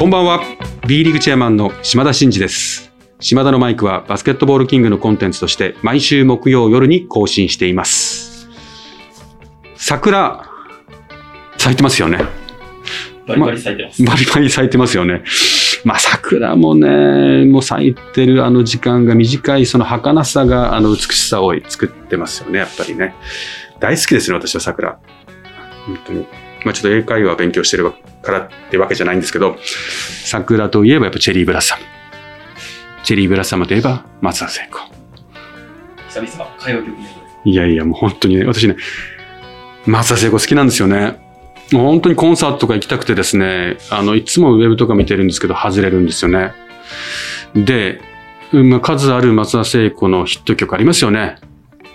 こんばんは B リーグチェアマンの島田真二です島田のマイクはバスケットボールキングのコンテンツとして毎週木曜夜に更新しています桜咲いてますよねバリバリ咲いてます。バリバリ咲いてますよね。まあ桜もね、もう咲いてるあの時間が短いその儚さがあの美しさを作ってますよね、やっぱりね。大好きですね、私は桜。本当に。まあちょっと英会話勉強してるからってわけじゃないんですけど、桜といえばやっぱチェリーブラッサム。チェリーブラッサムといえば松田聖子。久々、歌謡曲いやいや、もう本当にね、私ね、松田聖子好きなんですよね。もう本当にコンサートとか行きたくてですね、あの、いつもウェブとか見てるんですけど、外れるんですよね。で、まあ、数ある松田聖子のヒット曲ありますよね。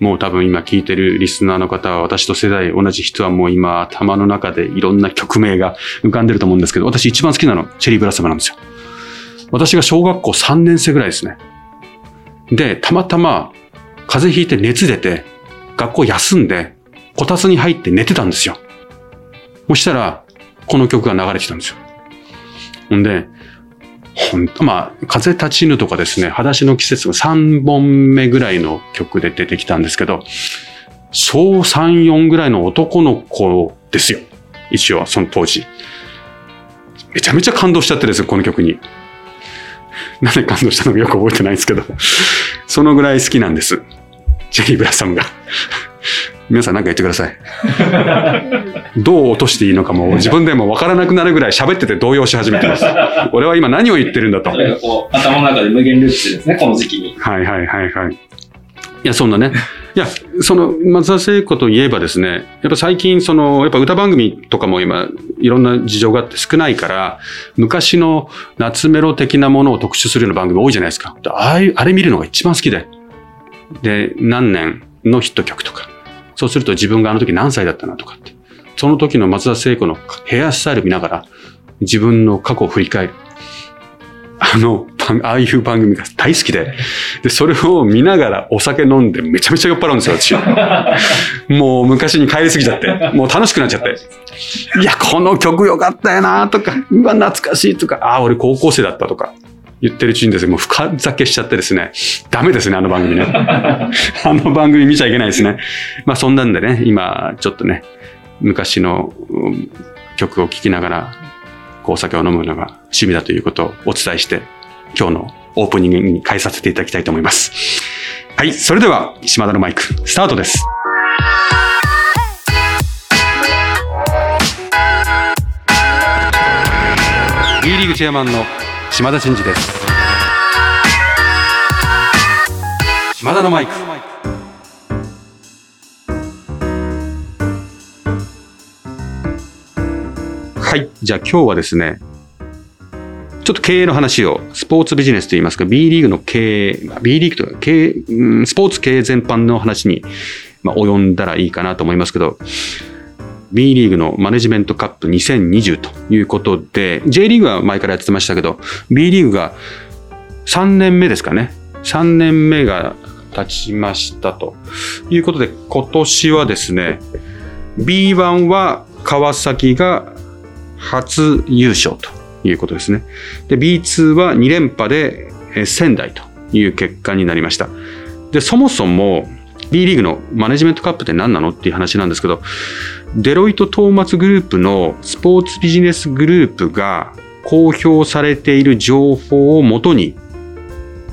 もう多分今聴いてるリスナーの方は私と世代同じ人はもう今頭の中でいろんな曲名が浮かんでると思うんですけど、私一番好きなのチェリーブラッサムなんですよ。私が小学校3年生ぐらいですね。で、たまたま風邪ひいて熱出て、学校休んで、こたつに入って寝てたんですよ。そしたら、この曲が流れてきたんですよ。んで、ほんまあ、風立ちぬとかですね、裸足の季節が3本目ぐらいの曲で出てきたんですけど、小3、4ぐらいの男の子ですよ。一応、その当時。めちゃめちゃ感動しちゃってですよ、この曲に。なんで感動したのかよく覚えてないんですけど、そのぐらい好きなんです。ジェリー・ブラッサムが。皆さん何か言ってください。どう落としていいのかも自分でも分からなくなるぐらい喋ってて動揺し始めてます。俺は今何を言ってるんだと。それがこう、頭の中で無限ループですね、この時期に。はいはいはいはい。いや、そんなね。いや、その、松田聖子といえばですね、やっぱ最近、その、やっぱ歌番組とかも今、いろんな事情があって少ないから、昔の夏メロ的なものを特集するような番組多いじゃないですか。ああいう、あれ見るのが一番好きで。で、何年のヒット曲とか。そうすると自分があの時何歳だったなとかって。その時の松田聖子のヘアスタイル見ながら、自分の過去を振り返る。あの、番ああいう番組が大好きで、で、それを見ながらお酒飲んでめちゃめちゃ酔っ払うんですよ、私。もう昔に帰りすぎちゃって、もう楽しくなっちゃって。いや、この曲良かったよなとか、うわ、懐かしいとか、ああ、俺高校生だったとか。言ってるうちにですね、もう深酒しちゃってですね、ダメですね、あの番組ね。あの番組見ちゃいけないですね。まあそんなんでね、今、ちょっとね、昔のうん曲を聴きながら、こうお酒を飲むのが趣味だということをお伝えして、今日のオープニングに変えさせていただきたいと思います。はい、それでは、島田のマイク、スタートです。B リーグチェアマンの島田真二です。島田のマイク。はい。じゃあ今日はですね、ちょっと経営の話を、スポーツビジネスといいますか、B リーグの経営、B リーグとか経営、スポーツ経営全般の話に、まあ、及んだらいいかなと思いますけど、B リーグのマネジメントカップ2020ということで、J リーグは前からやってましたけど、B リーグが3年目ですかね。3年目が経ちましたということで、今年はですね、B1 は川崎が初優勝ということですね。で、B2 は2連覇で仙台という結果になりました。で、そもそも B リーグのマネジメントカップって何なのっていう話なんですけど、デロイト・トーマツグループのスポーツビジネスグループが公表されている情報をもとに、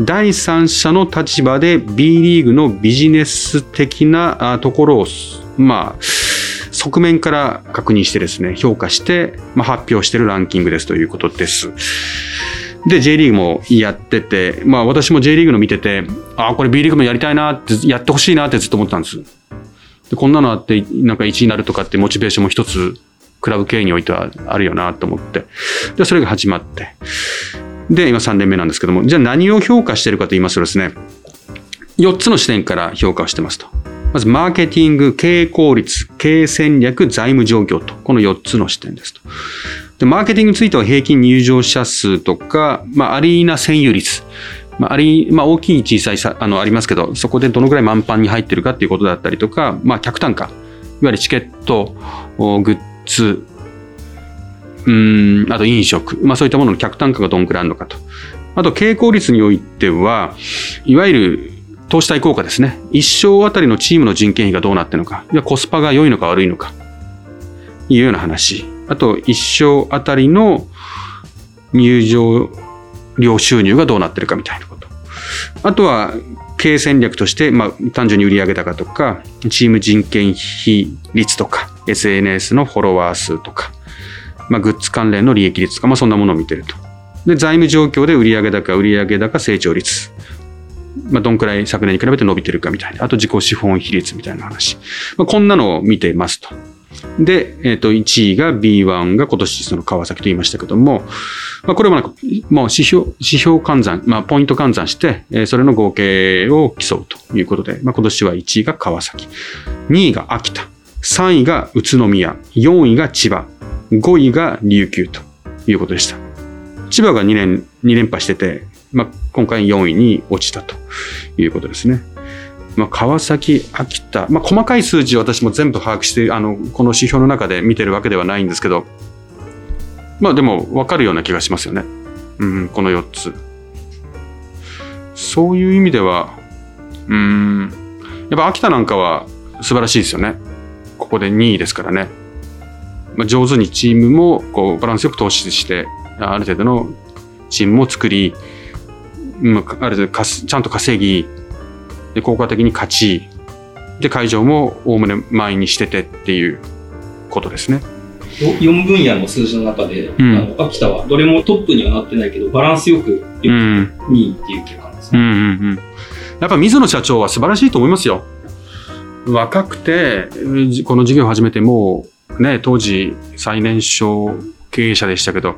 第三者の立場で B リーグのビジネス的なところを、まあ、側面から確認してですね、評価して、まあ、発表しているランキングですということです。で、J リーグもやってて、まあ私も J リーグの見てて、ああ、これ B リーグもやりたいなって、やってほしいなってずっと思ってたんです。でこんなのあって、なんか1位になるとかってモチベーションも一つ、クラブ経営においてはあるよなと思って。で、それが始まって。で、今3年目なんですけども、じゃあ何を評価してるかと言いますとですね、4つの視点から評価をしてますと。まず、マーケティング、経営効率、経営戦略、財務状況と、この4つの視点ですと。で、マーケティングについては平均入場者数とか、まあ、アリーナ占有率、まあ、あり、まあ、大きい小さいさ、あの、ありますけど、そこでどのぐらい満帆に入ってるかっていうことだったりとか、まあ、客単価、いわゆるチケット、グッズ、うん、あと飲食、まあそういったものの客単価がどんくらいあるのかと。あと、傾向率においては、いわゆる投資対効果ですね。一生あたりのチームの人件費がどうなってるのか。いや、コスパが良いのか悪いのか。いうような話。あと、一生あたりの入場料収入がどうなってるかみたいなこと。あとは、経営戦略として、まあ、単純に売上高とか、チーム人件費率とか、SNS のフォロワー数とか、まあ、グッズ関連の利益率とか、まあ、そんなものを見てると。で、財務状況で売上高、売上高成長率。まあ、どんくらい昨年に比べて伸びてるかみたいな。あと自己資本比率みたいな話。まあ、こんなのを見てますと。で、えっ、と、1位が B1 が今年その川崎と言いましたけども、まあ、これもなんか、もう指標、指標換算、まあ、ポイント換算して、えーそれの合計を競うということで、まあ、今年は1位が川崎、2位が秋田、3位が宇都宮、4位が千葉、5位が琉球ということでした。千葉が2年、2連覇してて、まあ、今回4位に落ちたということですね。まあ、川崎、秋田、まあ、細かい数字を私も全部把握して、あの、この指標の中で見てるわけではないんですけど、まあでも分かるような気がしますよね。うん、この4つ。そういう意味では、うん、やっぱ秋田なんかは素晴らしいですよね。ここで2位ですからね。まあ、上手にチームもこうバランスよく投資して、ある程度のチームも作り、まあ、ある程度かすちゃんと稼ぎ、で効果的に勝ち、で会場もおおむね満員にしててっていうことですね。4分野の数字の中で、んあの秋田はどれもトップにはなってないけど、バランスよくうん。2位っていう結果なんですね。うんうんうん。やっぱ水野社長は素晴らしいと思いますよ。若くて、じこの事業を始めてもう、ね、当時最年少経営者でしたけど、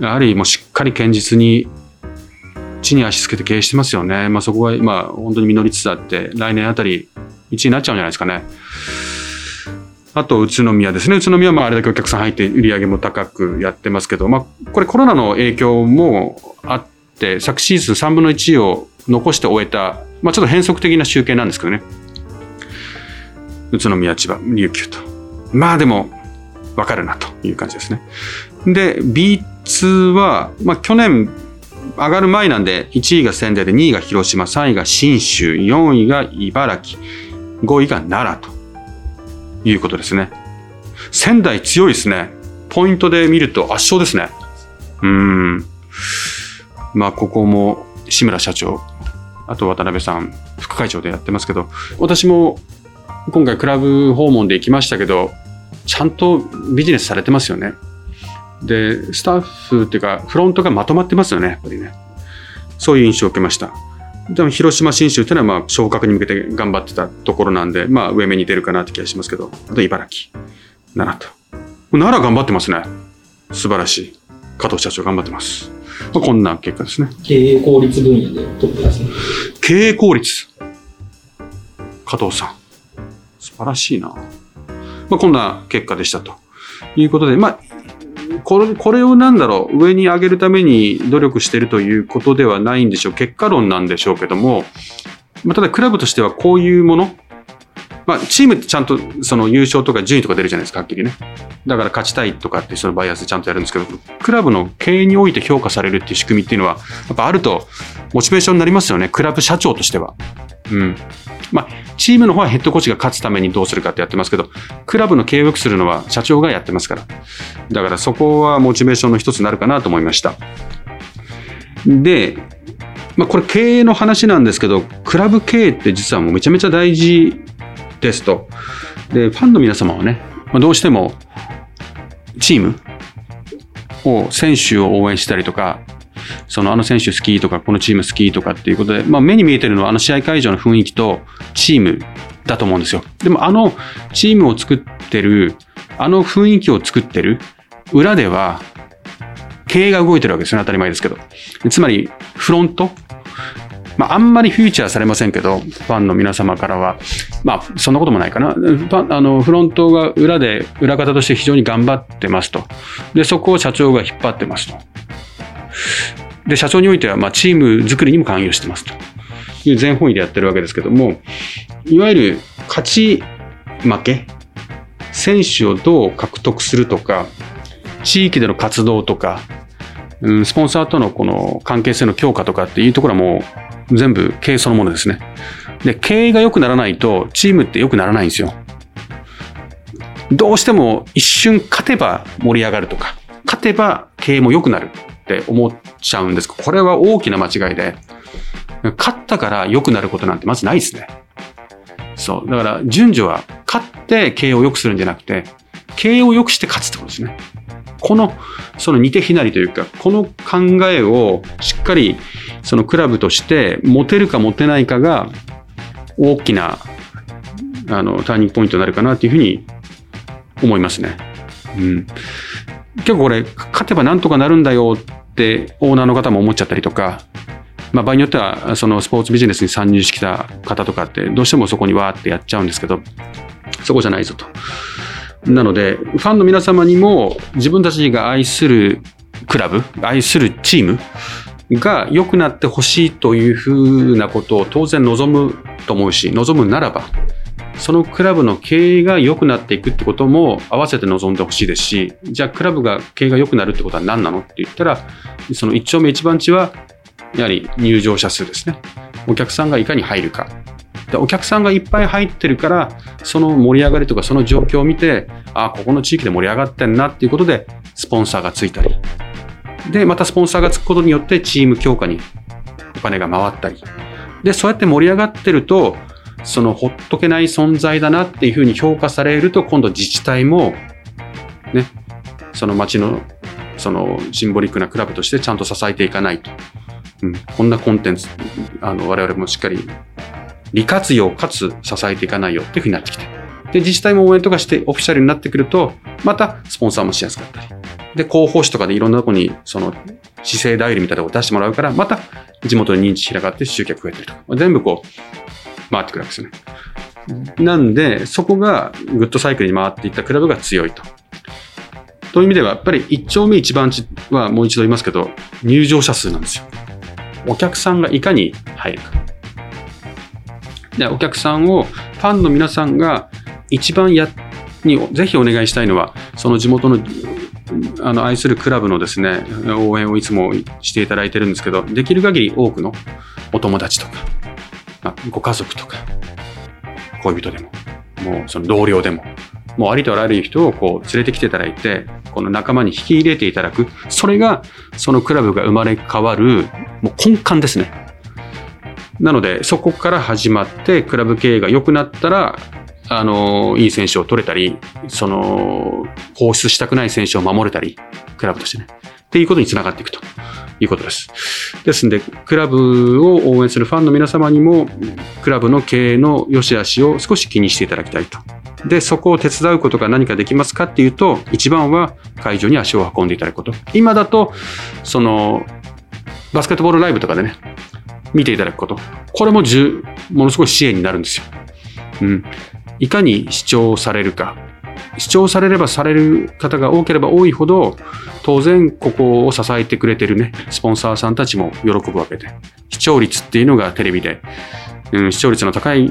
やはりもうしっかり堅実に地に足つけて経営してますよね。まあそこは今本当に実りつつあって、来年あたり1位になっちゃうんじゃないですかね。あと、宇都宮ですね。宇都宮はまああれだけお客さん入って売り上げも高くやってますけど、まあこれコロナの影響もあって、昨シーズン3分の1を残して終えた、まあちょっと変則的な集計なんですけどね。宇都宮、千葉、琉球と。まあでも、わかるなという感じですね。で、B2 は、まあ去年上がる前なんで、1位が仙台で2位が広島、3位が信州、4位が茨城、5位が奈良ということですね。仙台強いですね。ポイントで見ると圧勝ですね。うん。まあ、ここも志村社長、あと渡辺さん、副会長でやってますけど、私も今回クラブ訪問で行きましたけど、ちゃんとビジネスされてますよね。で、スタッフっていうか、フロントがまとまってますよね、やっぱりね。そういう印象を受けました。でも広島新州っていうのはまあ昇格に向けて頑張ってたところなんで、まあ上目に出るかなって気がしますけど、あと茨城、奈良と。奈良頑張ってますね。素晴らしい。加藤社長頑張ってます。まあ、こんな結果ですね。経営効率分野でトップですね。経営効率。加藤さん。素晴らしいな。まあ、こんな結果でしたということで、まあ、これこれをなんだろう、上に上げるために努力しているということではないんでしょう。結果論なんでしょうけども、まあ、ただクラブとしてはこういうもの、まあ、チームってちゃんとその優勝とか順位とか出るじゃないですか、はっきりね。だから勝ちたいとかってそのバイアスでちゃんとやるんですけど、クラブの経営において評価されるっていう仕組みっていうのは、やっぱあるとモチベーションになりますよね、クラブ社長としては。うん。まあ、チームの方はヘッドコーチが勝つためにどうするかってやってますけど、クラブの経営を良くするのは社長がやってますから。だからそこはモチベーションの一つになるかなと思いました。で、まあ、これ経営の話なんですけど、クラブ経営って実はもうめちゃめちゃ大事ですと。で、ファンの皆様はね、まあ、どうしてもチームを、選手を応援したりとか、そのあの選手好きとか、このチーム好きとかっていうことで、まあ、目に見えてるのはあの試合会場の雰囲気とチームだと思うんですよ。でもあのチームを作ってる、あの雰囲気を作ってる裏では、経営が動いてるわけですよね、当たり前ですけど。つまり、フロント？まあ、あんまりフューチャーされませんけど、ファンの皆様からは、まあ、そんなこともないかな。ファあのフロントが裏で、裏方として非常に頑張ってますと。で、そこを社長が引っ張ってますと。で、社長においては、まあ、チーム作りにも関与してますという全方位でやってるわけですけども、いわゆる勝ち負け、選手をどう獲得するとか、地域での活動とか、うん、スポンサーとのこの関係性の強化とかっていうところはもう全部経営そのものですね。で、経営が良くならないとチームって良くならないんですよ。どうしても一瞬勝てば盛り上がるとか、勝てば経営も良くなるって思っちゃうんですこれは大きな間違いで、勝ったから良くなることなんてまずないですね。そう。だから順序は勝って経営を良くするんじゃなくて、経営を良くして勝つってことですね。この、その似て非なりというか、この考えをしっかりそのクラブとして持てるか持てないかが大きなあのターニングポイントになるかなというふうに思いますね。うん。結構これ、勝てばなんとかなるんだよてオーナーの方も思っちゃったりとか、まあ、場合によってはそのスポーツビジネスに参入してきた方とかってどうしてもそこにわーってやっちゃうんですけどそこじゃないぞと。なので、ファンの皆様にも自分たちが愛するクラブ、愛するチームが良くなってほしいというふうなことを当然望むと思うし、望むならば、そのクラブの経営が良くなっていくってことも合わせて望んでほしいですし、じゃあクラブが経営が良くなるってことは何なのって言ったら、その一丁目一番地は、やはり入場者数ですね。お客さんがいかに入るか。でお客さんがいっぱい入ってるから、その盛り上がりとかその状況を見て、ああ、ここの地域で盛り上がってんなっていうことで、スポンサーがついたり。で、またスポンサーがつくことによってチーム強化にお金が回ったり。で、そうやって盛り上がってると、そのほっとけない存在だなっていうふうに評価されると、今度自治体も、ね、その町の、そのシンボリックなクラブとしてちゃんと支えていかないと。うん、こんなコンテンツ、あの、我々もしっかり利活用かつ支えていかないよっていうふうになってきて。で、自治体も応援とかしてオフィシャルになってくると、またスポンサーもしやすかったり。で、広報誌とかでいろんなとこに、その、姿勢代理みたいなとこ出してもらうから、また地元に認知広がって集客増えてるとか。全部こう、回ってくるわけですよね。なんで、そこがグッドサイクルに回っていったクラブが強いと。という意味では、やっぱり一丁目一番地はもう一度言いますけど、入場者数なんですよ。お客さんがいかに入るか。で、お客さんを、ファンの皆さんが一番や、にぜひお願いしたいのは、その地元のあの愛するクラブのですね、応援をいつもしていただいてるんですけど、できる限り多くのお友達とか、まあ、ご家族とか、恋人でも、もうその同僚でも、もうありとあらゆる人をこう連れてきていただいて、この仲間に引き入れていただく、それがそのクラブが生まれ変わる、もう根幹ですね。なので、そこから始まって、クラブ経営が良くなったら、あの、いい選手を取れたり、その、放出したくない選手を守れたり、クラブとしてね。っていうことにつながっていくということです。ですんで、クラブを応援するファンの皆様にも、クラブの経営の良し悪しを少し気にしていただきたいと。で、そこを手伝うことが何かできますかっていうと、一番は会場に足を運んでいただくこと。今だと、その、バスケットボールライブとかでね、見ていただくこと。これもものすごい支援になるんですよ。うん。いかに視聴されるか。視聴されればされる方が多ければ多いほど、当然ここを支えてくれてるね、スポンサーさんたちも喜ぶわけで。視聴率っていうのがテレビで、うん、視聴率の高い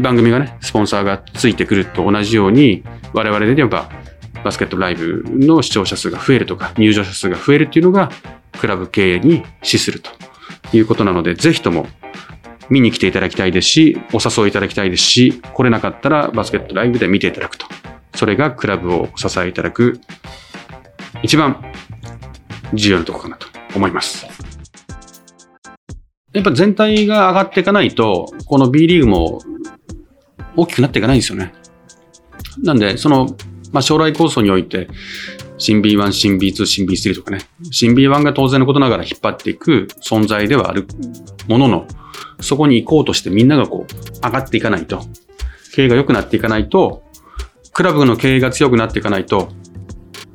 番組がね、スポンサーがついてくると同じように、我々で言えば、バスケットライブの視聴者数が増えるとか、入場者数が増えるっていうのが、クラブ経営に資するということなので、ぜひとも見に来ていただきたいですし、お誘いいただきたいですし、来れなかったらバスケットライブで見ていただくと。それがクラブを支えいただく一番重要なところかなと思います。やっぱ全体が上がっていかないと、この B リーグも大きくなっていかないんですよね。なんで、その、まあ、将来構想において、新 B1、新 B2、新 B3 とかね、新 B1 が当然のことながら引っ張っていく存在ではあるものの、そこに行こうとしてみんながこう、上がっていかないと、経営が良くなっていかないと、クラブの経営が強くなっていかないと、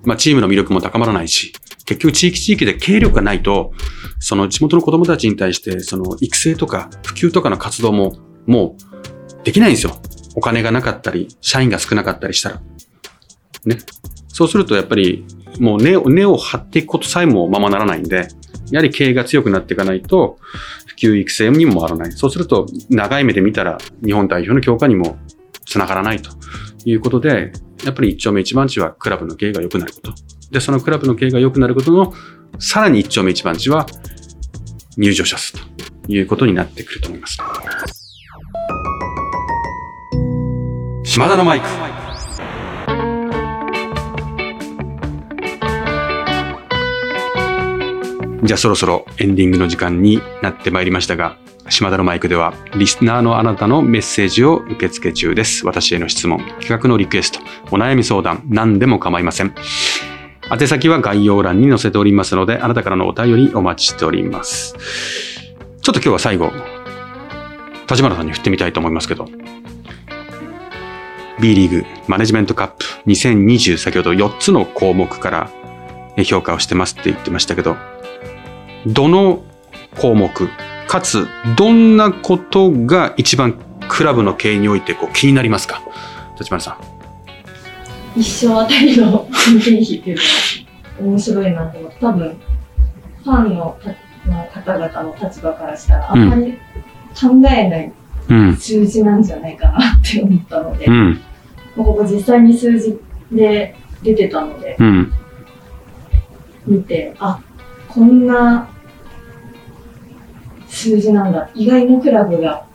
まあ、チームの魅力も高まらないし、結局地域地域で経営力がないと、その地元の子供たちに対して、その育成とか普及とかの活動も、もうできないんですよ。お金がなかったり、社員が少なかったりしたら。ね。そうするとやっぱりもう根を根を張っていくことさえもままならないんで、やはり経営が強くなっていかないと、普及育成にも回らない。そうすると、長い目で見たら日本代表の強化にもつながらないということで、やっぱり一丁目一番地はクラブの経営が良くなること。で、そのクラブの経営が良くなることの、さらに一丁目一番地は、入場者数ということになってくると思います。島田のマイク。じゃあそろそろエンディングの時間になってまいりましたが、島田のマイクでは、リスナーのあなたのメッセージを受け付け中です。私への質問、企画のリクエスト、お悩み相談、何でも構いません。宛先は概要欄に載せておりますので、あなたからのお便りお待ちしております。ちょっと今日は最後、立花さんに振ってみたいと思いますけど、B リーグマネジメントカップ2020先ほど4つの項目から評価をしてますって言ってましたけど、どの項目、かつどんなことが一番クラブの経営においてこう気になりますか？立花さん。一生あたりの人件費っていうのは面白いなと思って、多分、ファンの方々の立場からしたら、あんまり考えない数字なんじゃないかなって思ったので、うん、ここ実際に数字で出てたので、うん、見て、あ、こんな数字なんだ。意外なクラブが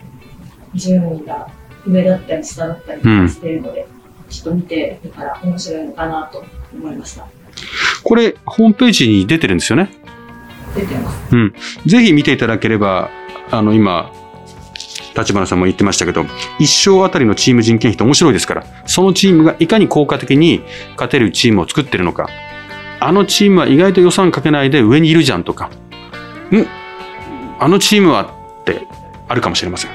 順位が上だったり下だったりしてるので、うんちょっと見てみたら面白いのかなと思いました。これ、ホームページに出てるんですよね？出てます。うん。ぜひ見ていただければ、あの、今、立花さんも言ってましたけど、一生あたりのチーム人件費って面白いですから、そのチームがいかに効果的に勝てるチームを作ってるのか、あのチームは意外と予算かけないで上にいるじゃんとか、んあのチームはってあるかもしれません。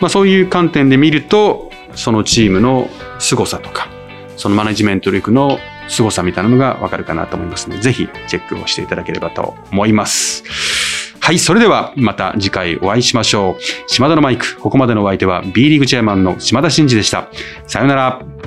まあそういう観点で見ると、そのチームの凄さとか、そのマネジメント力の凄さみたいなのがわかるかなと思いますので、ぜひチェックをしていただければと思います。はい、それではまた次回お会いしましょう。島田のマイク、ここまでのお相手は B リーグチェアマンの島田真二でした。さよなら。